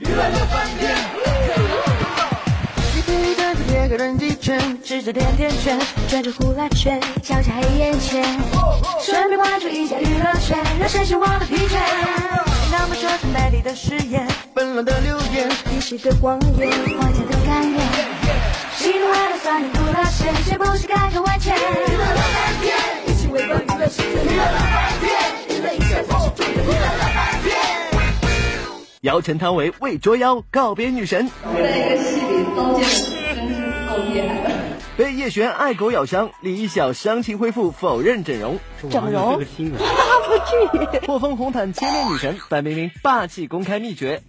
娱乐乐翻天，一个一个子贴个人几圈，吃着甜甜圈，转着呼啦圈，瞧瞧黑眼圈，顺便关注一下娱乐圈，让身心忘了疲倦。那么说成代理的誓言，纷乱的留言，一时的光源，华家的甘愿，喜怒哀乐算你不拉线，谁不是改头换面？娱乐乐翻天，一起围观娱乐世界，娱乐乐翻天，姚晨汤唯为捉妖告别女神，在一个戏里刀剑的真是够厉害的。被叶璇爱狗咬伤，李一晓伤情恢复，否认整容。整容？不至于。破风红毯千面女神范冰冰霸气公开秘诀。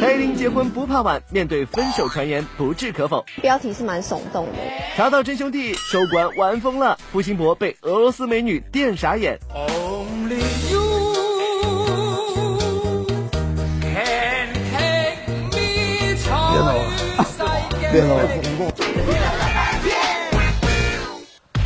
蔡依林结婚不怕晚，面对分手传言不置可否。标题是蛮耸动的。查到真兄弟收官玩疯了，付辛博被俄罗斯美女电傻眼。Only 别闹了，别闹了。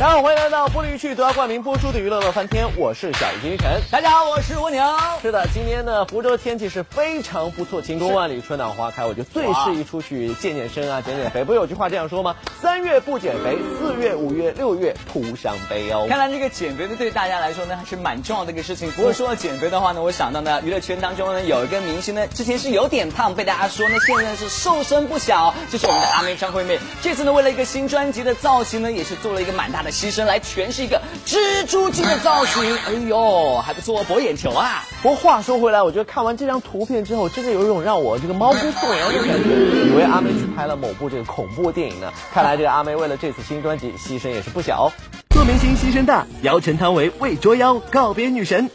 大家好，欢迎来到玻璃趣独家冠名播出的娱乐乐翻天，我是小鱼金晨。大家好，我是蜗牛。是的，今天呢，福州天气是非常不错，晴空万里，春暖花开，我就最适宜出去健健身啊，减减肥。不是有句话这样说吗？三月不减肥，四月、五月、六月徒伤悲哦。看来这个减肥呢，对大家来说呢，还是蛮重要的一个事情。不过说到减肥的话呢，我想到呢，娱乐圈当中呢，有一个明星呢，之前是有点胖，被大家说呢，现在是瘦身不小，就是我们的阿妹张惠妹。这次呢，为了一个新专辑的造型呢，也是做了一个蛮大的牺牲，来诠释一个蜘蛛精的造型。哎呦，还不错，博眼球啊。不过话说回来，我觉得看完这张图片之后，真的有一种让我这个毛骨悚然的感觉，以为阿妹去拍了某部这个恐怖电影呢。看来这个阿妹为了这次新专辑牺牲也是不小。做明星牺牲大，姚晨汤唯为捉妖告别女神。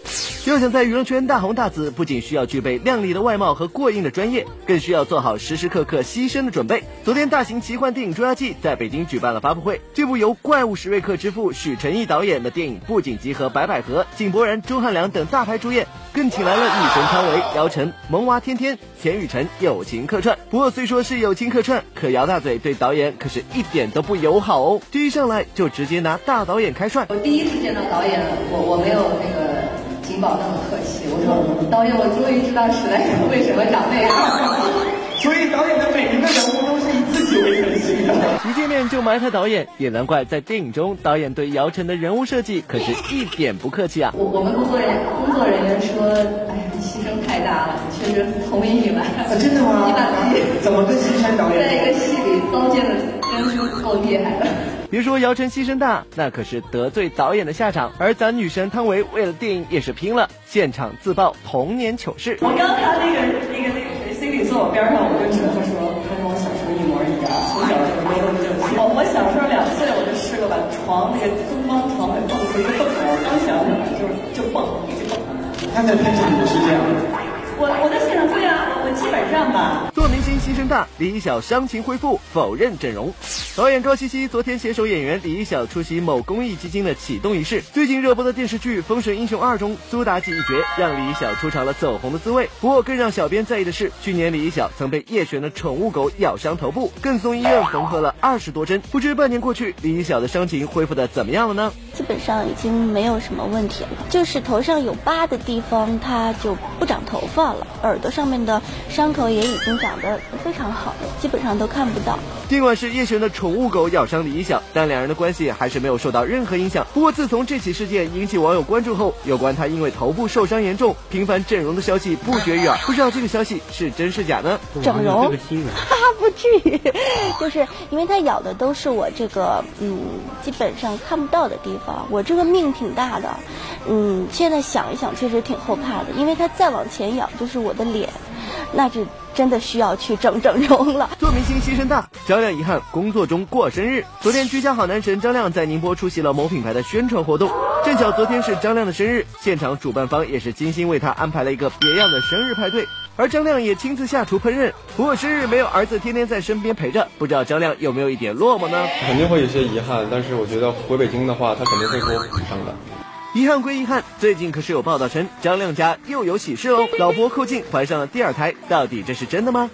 要想在娱乐圈大红大紫，不仅需要具备靓丽的外貌和过硬的专业，更需要做好时时刻刻牺牲的准备。昨天，大型奇幻电影《捉妖记》在北京举办了发布会。这部由怪物史瑞克之父许晨毅导演的电影，不仅集合白百合、井柏然、钟汉良等大牌主演，更请来了女神汤唯、姚晨、萌娃天天、钱雨辰友情客串。不过虽说是友情客串，可姚大嘴对导演可是一点都不友好哦。这一上来就直接拿大导演开涮。我第一次见到导演，我我没有那个景宝那么客气，我说导演，我终于知道史莱克为什么长那样。所以导演的每一个人物 一见面就埋汰导演，也难怪在电影中导演对姚晨的人物设计可是一点不客气啊。我我们工作人工作人员说，哎呀，你牺牲太大了，确实同意你来。啊，真的吗？你把自己怎么跟西山导演？在一个戏里刀剑的真是够厉害的。别说姚晨牺牲大，那可是得罪导演的下场。而咱女神汤唯为了电影也是拼了，现场自曝童年糗事。我刚看那个那个那个谁 C 里坐我边上，我就觉得床那个东方床给蹦出一个洞刚想起来就是就蹦一直蹦。他在片场也是这样的。我我在现场对啊，我基本上吧。明星牺牲大，李一晓伤情恢复，否认整容。导演高希希昨天携手演员李一晓出席某公益基金的启动仪式。最近热播的电视剧《封神英雄二》中，苏妲己一角让李一晓出场了走红的滋味。不过更让小编在意的是，去年李一晓曾被叶璇的宠物狗咬伤头部，更送医院缝合了二十多针。不知半年过去，李一晓的伤情恢复的怎么样了呢？基本上已经没有什么问题了，就是头上有疤的地方，它就不长头发了。耳朵上面的伤口也已经长得非常好，基本上都看不到。尽管是叶璇的宠物狗咬伤李一晓，但两人的关系还是没有受到任何影响。不过自从这起事件引起网友关注后，有关他因为头部受伤严重频繁整容的消息不绝于耳。不知道这个消息是真是假呢？整容？哈哈，不至于，就是因为他咬的都是我这个嗯，基本上看不到的地方。我这个命挺大的，嗯，现在想一想确实挺后怕的，因为他再往前咬就是我的脸，那就真的需要去整整容了。做明星牺牲大，张亮遗憾工作中过生日。昨天居家好男神张亮在宁波出席了某品牌的宣传活动，正巧昨天是张亮的生日，现场主办方也是精心为他安排了一个别样的生日派对，而张亮也亲自下厨烹饪。不过生日没有儿子天天在身边陪着，不知道张亮有没有一点落寞呢？肯定会有些遗憾，但是我觉得回北京的话，他肯定会给我补上的。遗憾归遗憾，最近可是有报道称张亮家又有喜事哦，老婆寇静怀上了第二胎，到底这是真的吗？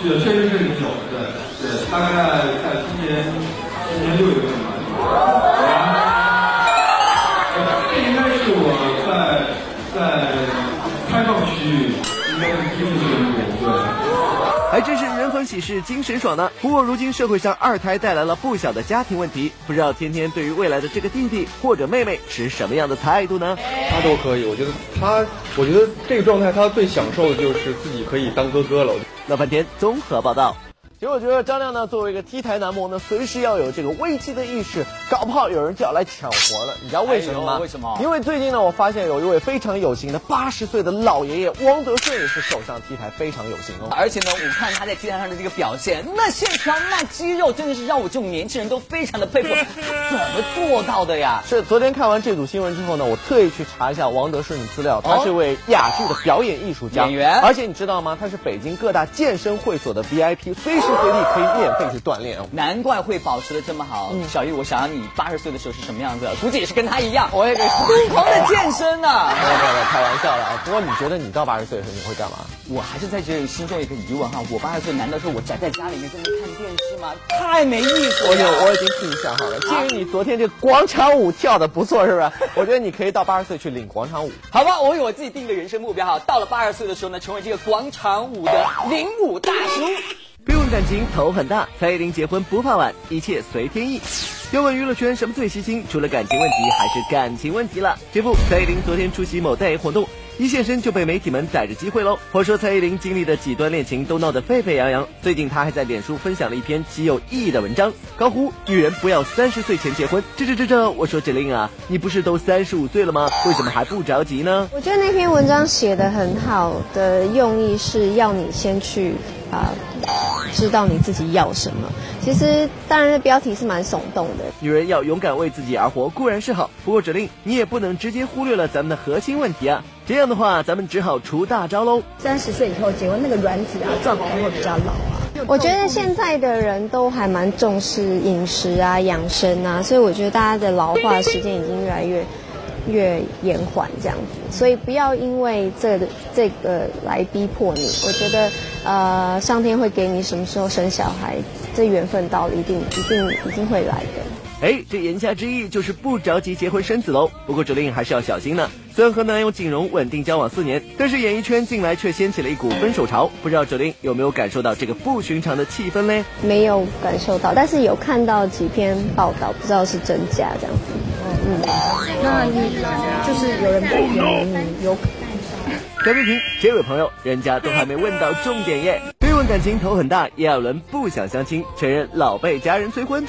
是的，确实是有的，对，大概在今年今年六月份吧。这应该是我在在开放区域应该是第四岁的对。还真是人逢喜事精神爽呢。不过如今社会上二胎带来了不小的家庭问题，不知道天天对于未来的这个弟弟或者妹妹持什么样的态度呢？他都可以，我觉得他，我觉得这个状态他最享受的就是自己可以当哥哥了。乐翻天综合报道。其实我觉得张亮呢，作为一个 T 台男模呢，随时要有这个危机的意识，搞不好有人就要来抢活了。你知道为什么吗？哎为什么因为最近呢，我发现有一位非常有型的八十岁的老爷爷汪德顺也是手上 T 台非常有型哦。而且呢，我看他在 T 台上的这个表现，那线条、那肌肉，真的是让我这种年轻人都非常的佩服。他怎么做到的呀？是昨天看完这组新闻之后呢，我特意去查一下王德顺的资料，他是位哑剧的表演艺术家、演员而且你知道吗？他是北京各大健身会所的 VIP，随时随地可以免费去锻炼哦。难怪会保持的这么好。嗯小玉，我想想你八十岁的时候是什么样子，估计也是跟他一样，我也给 疯狂的健身啊。没有没有开玩笑了啊！不过你觉得你到八十岁的时候你会干嘛？我还是在这里心中有一个疑问哈，我八十岁难道是我宅在家里面在那看电视吗？太没意思我有，了。我已经替你想好了。鉴于你昨天这广场舞跳的不错，是不是？我觉得你可以到八十岁去领广场舞。好吧，我有我自己定的人生目标哈，到了八十岁的时候呢，成为这个广场舞的领舞大叔。别问感情头很大，蔡依林结婚不怕晚，一切随天意。要问娱乐圈什么最吸睛，除了感情问题还是感情问题了。这不，蔡依林昨天出席某代言活动，一现身就被媒体们逮着机会喽。话说蔡依林经历的几段恋情都闹得沸沸扬扬，最近她还在脸书分享了一篇极有意义的文章，高呼女人不要三十岁前结婚。这这这这，我说指令啊，你不是都三十五岁了吗？为什么还不着急呢？我觉得那篇文章写的很好的用意是要你先去啊、知道你自己要什么。其实当然，标题是蛮耸动的。女人要勇敢为自己而活固然是好，不过指令你也不能直接忽略了咱们的核心问题啊。这样的话，咱们只好出大招喽。三十岁以后结婚，那个卵子啊状况会比较老啊。我觉得现在的人都还蛮重视饮食啊、养生啊，所以我觉得大家的老化时间已经越来越越延缓这样子，所以不要因为这个这个来逼迫你。我觉得呃，上天会给你什么时候生小孩，这缘分到了，一定一定一定会来的。哎，这言下之意就是不着急结婚生子喽。不过指令还是要小心呢。虽然和男友景荣稳定交往四年，但是演艺圈近来却掀起了一股分手潮。不知道指令有没有感受到这个不寻常的气氛嘞？没有感受到，但是有看到几篇报道，不知道是真假这样子。嗯，那你就是有人不言你有小批评，这位朋友，人家都还没问到重点耶。追问感情头很大，炎亚纶不想相亲，承认老被家人催婚。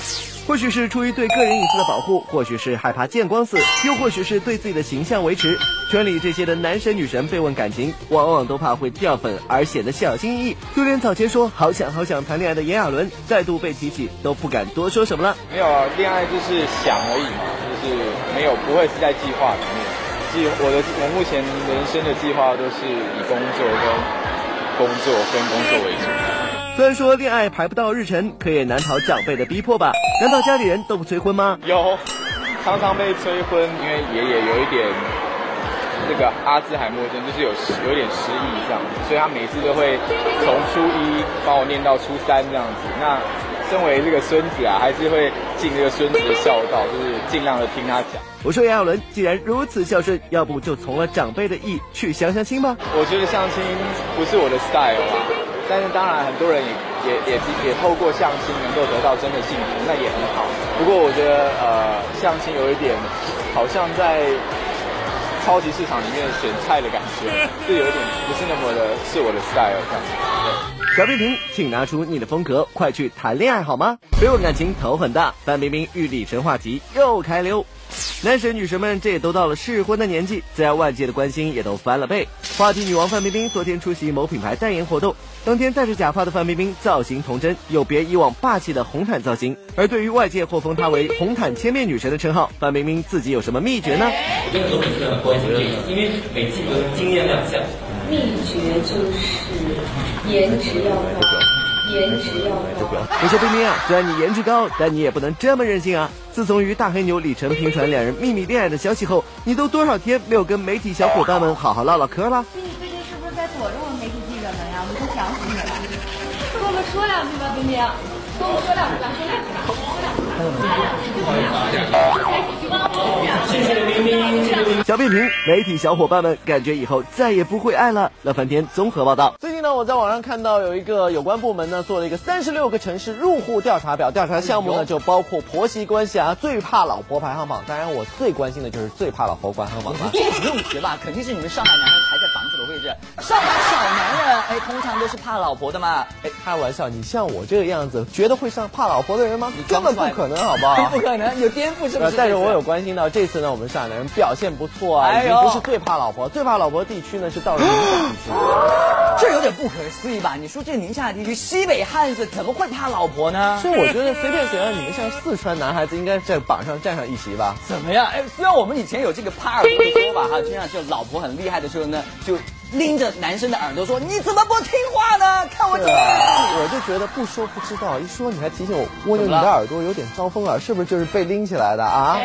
或许是出于对个人隐私的保护，或许是害怕见光死，又或许是对自己的形象维持。圈里这些的男神女神被问感情，往往都怕会掉粉而显得小心翼翼。就连早前说好想好想谈恋爱的炎亚纶，再度被提起，都不敢多说什么了。没有啊，恋爱就是想而已嘛，就是没有不会是在计划里面。计我的我目前人生的计划都是以工作跟工作跟工作为主。虽然说恋爱排不到日程，可也难逃长辈的逼迫吧？难道家里人都不催婚吗？有，常常被催婚，因为爷爷有一点那个阿兹海默症，就是有有点失忆这样，所以他每次都会从初一帮我念到初三这样子。那身为这个孙子啊，还是会尽这个孙子的孝道，就是尽量的听他讲。我说杨亚伦既然如此孝顺，要不就从了长辈的意去相相亲吧？我觉得相亲不是我的 style 啊，但是当然很多人也也也也透过相亲能够得到真的幸福，那也很好。不过我觉得呃，相亲有一点好像在超级市场里面选菜的感觉，就有一点不是那么的是我的 style 这样子。小冰冰，请拿出你的风格，快去谈恋爱好吗？别问感情头很大，范冰冰与李晨话题又开溜。男神女神们这也都到了适婚的年纪，自然外界的关心也都翻了倍。话题女王范冰冰昨天出席某品牌代言活动，当天戴着假发的范冰冰造型童真，有别以往霸气的红毯造型。而对于外界获封她为“红毯千面女神”的称号，范冰冰自己有什么秘诀呢？我跟很多粉丝很关心这个，因为每次都惊艳亮相。秘诀就是颜值要高，颜值要。高。我说冰冰啊，虽然你颜值高，但你也不能这么任性啊！自从与大黑牛李晨平传两人秘密恋爱的消息后，你都多少天没有跟媒体小伙伴们好好唠唠嗑了？你最近是不是在躲着我们媒体记者们呀？我们都想死你了。跟我们说两句吧，冰冰。小片评，媒体小伙伴们感觉以后再也不会爱了。乐翻天综合报道。最近呢，我在网上看到有一个有关部门呢做了一个三十六个城市入户调查表，调查项目呢就包括婆媳关系啊、最怕老婆排行榜。当然，我最关心的就是最怕老婆排行榜了。这 个不用学吧？肯定是你们上海男人排在位置。上海小男人，哎，通常都是怕老婆的嘛。哎，开玩笑，你像我这个样子，觉得会上怕老婆的人吗？根本不可能，好不好？不可能，有颠覆是不是？但是我有关心到这次呢，我们上海男人表现不错啊，已经不是最怕老婆，最怕老婆地区呢是到了宁夏地区。这有点不可思议吧？你说这宁夏地区西北汉子怎么会怕老婆呢？所以我觉得随便谁让你们像四川男孩子，应该在榜上占上一席吧？怎么样？哎，虽然我们以前有这个怕耳朵的说法哈，就像就老婆很厉害的时候呢，就拎着男生的耳朵说：“你怎么不听话呢？看我这样。”我就觉得不说不知道，一说你还提醒我蜗牛你的耳朵有点招风耳，是不是就是被拎起来的啊？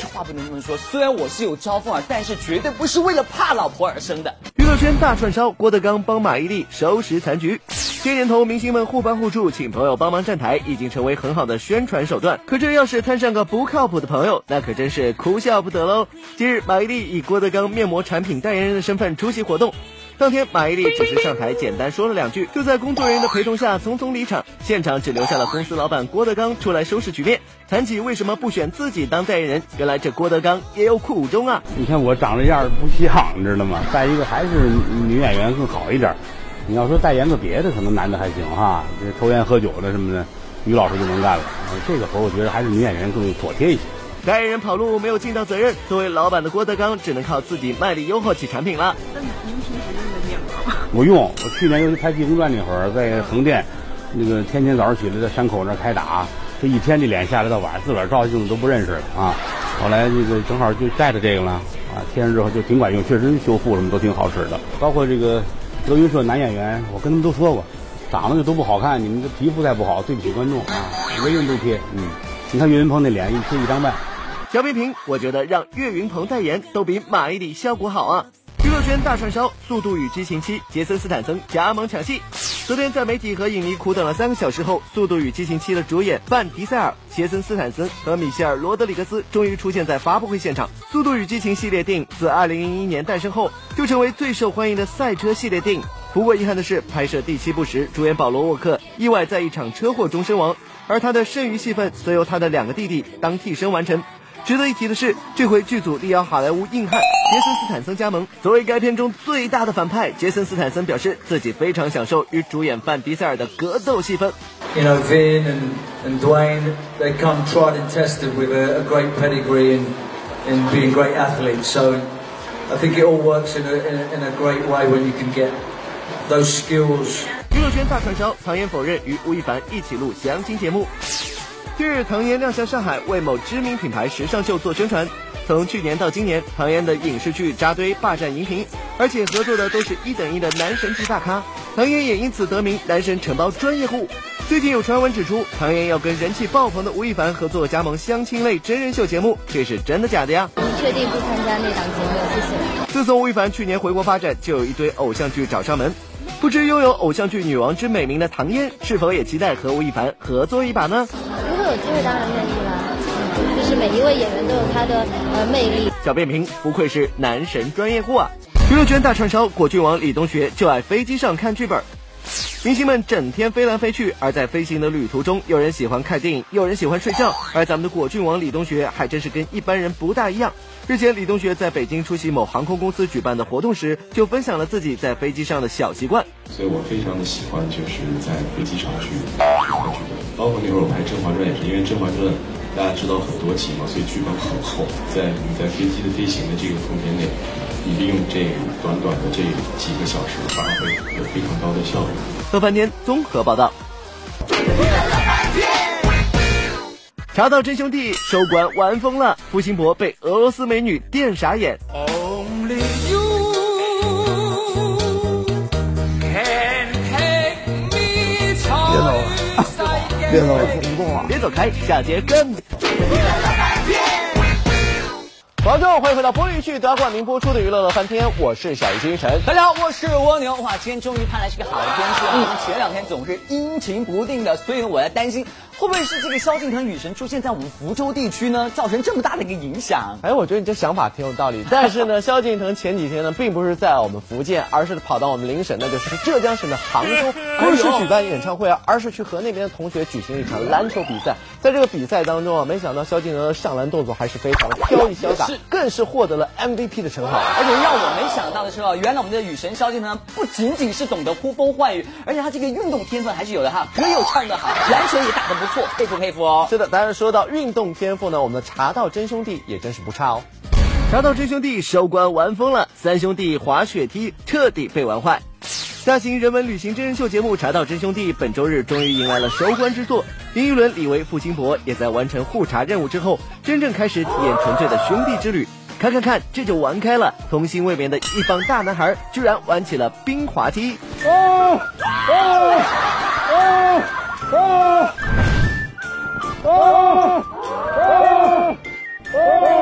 这话不能这么说，虽然我是有招风耳，但是绝对不是为了怕老婆而生的。娱乐圈大串烧，郭德纲帮马伊琍收拾残局。这年头，明星们互帮互助，请朋友帮忙站台，已经成为很好的宣传手段。可这要是摊上个不靠谱的朋友，那可真是哭笑不得喽。今日，马伊琍以郭德纲面膜产品代言人的身份出席活动。当天，马伊琍只是上台简单说了两句，就在工作人员的陪同下匆匆离场，现场只留下了公司老板郭德纲出来收拾局面。谈起为什么不选自己当代言人，原来这郭德纲也有苦衷啊！你看我长这样不像，知道吗？再一个还是女演员更好一点。你要说代言个别的，可能男的还行哈，这抽烟喝酒的什么的，女老师就能干了。这个活我觉得还是女演员更妥帖一些。代言人跑路没有尽到责任，作为老板的郭德纲只能靠自己卖力优化起产品了。那您平时用的面膜？我用，我去年尤其拍《济公传》那会儿，在横店，那个天天早上起来在山口那儿开打，这一天这脸下来到晚上自个儿照镜子都不认识了啊。后来那个正好就带着这个了啊，贴上之后就挺管用，确实修复什么都挺好使的。包括这个德云社男演员，我跟他们都说过，长得就都不好看，你们的皮肤再不好，对不起观众啊，人人都贴。嗯，你看岳云鹏那脸一贴一张半。小批评，我觉得让岳云鹏代言都比马伊琍效果好啊！娱乐圈大串烧，《速度与激情七》杰森斯坦森加盟抢戏。昨天在媒体和影迷苦等了三个小时后，《速度与激情七》的主演范迪塞尔、杰森斯坦森和米歇尔罗德里格斯终于出现在发布会现场。《速度与激情》系列电影自2001年诞生后，就成为最受欢迎的赛车系列电影。不过遗憾的是，拍摄第七部时，主演保罗沃克意外在一场车祸中身亡，而他的剩余戏份则由他的两个弟弟当替身完成。值得一提的是，这回剧组力邀好莱坞硬汉杰森斯坦森加盟。作为该片中最大的反派，杰森斯坦森表示自己非常享受与主演范迪塞尔的格斗戏份。You know, Vin and, and Dwayne, they come tried and tested with a, a great pedigree and and being great athletes. So I think it all works in a, in a, in a great way when you can get those skills. 娱乐圈大串烧，唐嫣否认与吴亦凡一起录相亲节目。近日，唐嫣亮相上海，为某知名品牌时尚秀做宣传。从去年到今年，唐嫣的影视剧扎堆霸占荧屏，而且合作的都是一等一的男神级大咖。唐嫣也因此得名男神承包专业户。最近有传闻指出，唐嫣要跟人气爆棚的吴亦凡合作加盟相亲类真人秀节目，这是真的假的呀？你确定不参加那档节目？谢谢。自从吴亦凡去年回国发展，就有一堆偶像剧找上门。不知拥有偶像剧女王之美名的唐嫣，是否也期待和吴亦凡合作一把呢？有机会，当然愿意啦。就是每一位演员都有他的呃魅力。小变评，不愧是男神专业户啊！娱乐圈大串烧，果郡王李东学就爱飞机上看剧本。明星们整天飞来飞去，而在飞行的旅途中，有人喜欢看电影，有人喜欢睡觉，而咱们的果郡王李东学还真是跟一般人不大一样。日前，李东学在北京出席某航空公司举办的活动时，就分享了自己在飞机上的小习惯。所以我非常的喜欢，就是在飞机上去看剧本，包括那会儿我拍《甄嬛传》也是，因为《甄嬛传》大家知道很多集嘛，所以剧本很厚，在你在飞机的飞行的这个空间内，你利用这短短的这几个小时，发挥有非常高的效率。乐翻天综合报道。查到真兄弟收官玩疯了，付辛博被俄罗斯美女电傻眼。别走，开，下节更。观众，欢迎回到玻璃剧德冠名播出的娱乐乐翻天，我是小鱼星辰。大家好，我是蜗牛。哇，今天终于盼来是个好的天气了。因为前两天总是阴晴不定的，所以呢，我在担心会不会是这个萧敬腾女神出现在我们福州地区呢，造成这么大的一个影响。哎，我觉得你这想法挺有道理。但是呢，萧敬腾前几天呢，并不是在我们福建，而是跑到我们邻省，那就是浙江省的杭州，不是举办演唱会啊，而是去和那边的同学举行一场篮球比赛。在这个比赛当中啊，没想到萧敬腾的上篮动作还是非常的飘逸潇洒，更是获得了 MVP 的称号。而且让我没想到的是哦，原来我们的雨神萧敬腾不仅仅是懂得呼风唤雨，而且他这个运动天分还是有的哈，歌又唱得好，篮球也打得不错，佩服佩服哦。是的，当然说到运动天赋呢，我们的茶道真兄弟也真是不差哦。茶道真兄弟收官玩疯了，三兄弟滑雪梯彻底被玩坏。大型人文旅行真人秀节目《茶道真兄弟》本周日终于迎来了收官之作。林依轮、李维、付辛博也在完成互查任务之后，真正开始体验纯粹的兄弟之旅。看看看，这就玩开了！童心未泯的一帮大男孩，居然玩起了冰滑梯。哦哦哦哦哦哦！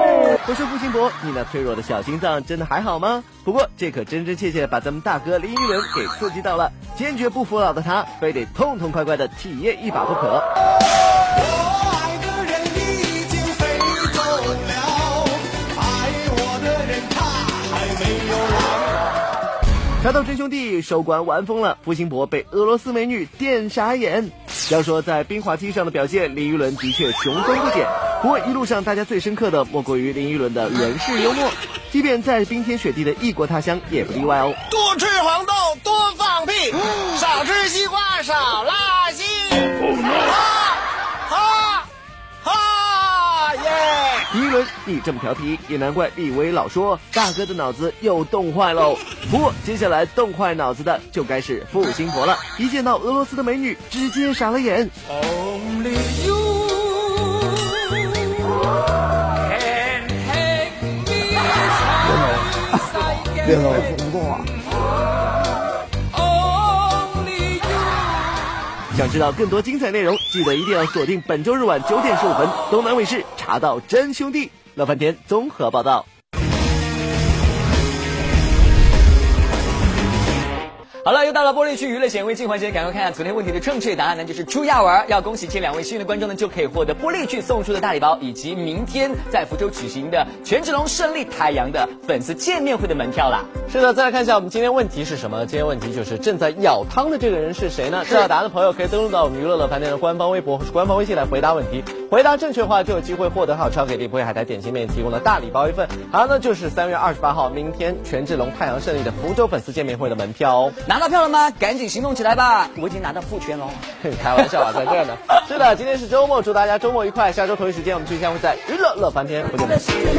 我是付辛博，你那脆弱的小心脏真的还好吗？不过这可真真切切把咱们大哥林依轮给刺激到了，坚决不服老的他，非得痛痛快快的体验一把不可。茶道真兄弟收官玩疯了，付辛博被俄罗斯美女电傻眼。要说在冰滑梯上的表现，林依轮的确雄风不减。不过一路上大家最深刻的莫过于林依轮的人世幽默，即便在冰天雪地的异国他乡也不例外哦。多吃黄豆，多放屁，少吃西瓜，少拉稀。哈哈哈耶！林依轮，你这么调皮，也难怪李威老说大哥的脑子又冻坏喽。不过接下来冻坏脑子的就该是付辛博了，一见到俄罗斯的美女，直接傻了眼。Only 别了，不动了。想知道更多精彩内容，记得一定要锁定本周日晚九点十五分，东南卫视《茶道真兄弟》乐翻天综合报道。好了，又到了玻璃区娱乐显微镜环节，赶快看一下昨天问题的正确答案呢，就是朱亚文。要恭喜这两位幸运的观众呢，就可以获得玻璃区送出的大礼包，以及明天在福州举行的权志龙胜利太阳的粉丝见面会的门票啦。是的，再来看一下我们今天问题是什么？今天问题就是正在舀汤的这个人是谁呢？知道答案的朋友可以登录到我们娱乐乐饭店的官方微博或是官方微信来回答问题。回答正确的话就有机会获得好超给力不会海苔点心面提供的大礼包一份。还有呢就是三月二十八号明天权志龙太阳胜利的福州粉丝见面会的门票哦。拿到票了吗？赶紧行动起来吧！我已经拿到付权喽。开玩笑啊，在这儿呢。是的，今天是周末，祝大家周末愉快。下周同一时间我们继续相会在娱乐乐翻天，不见不散。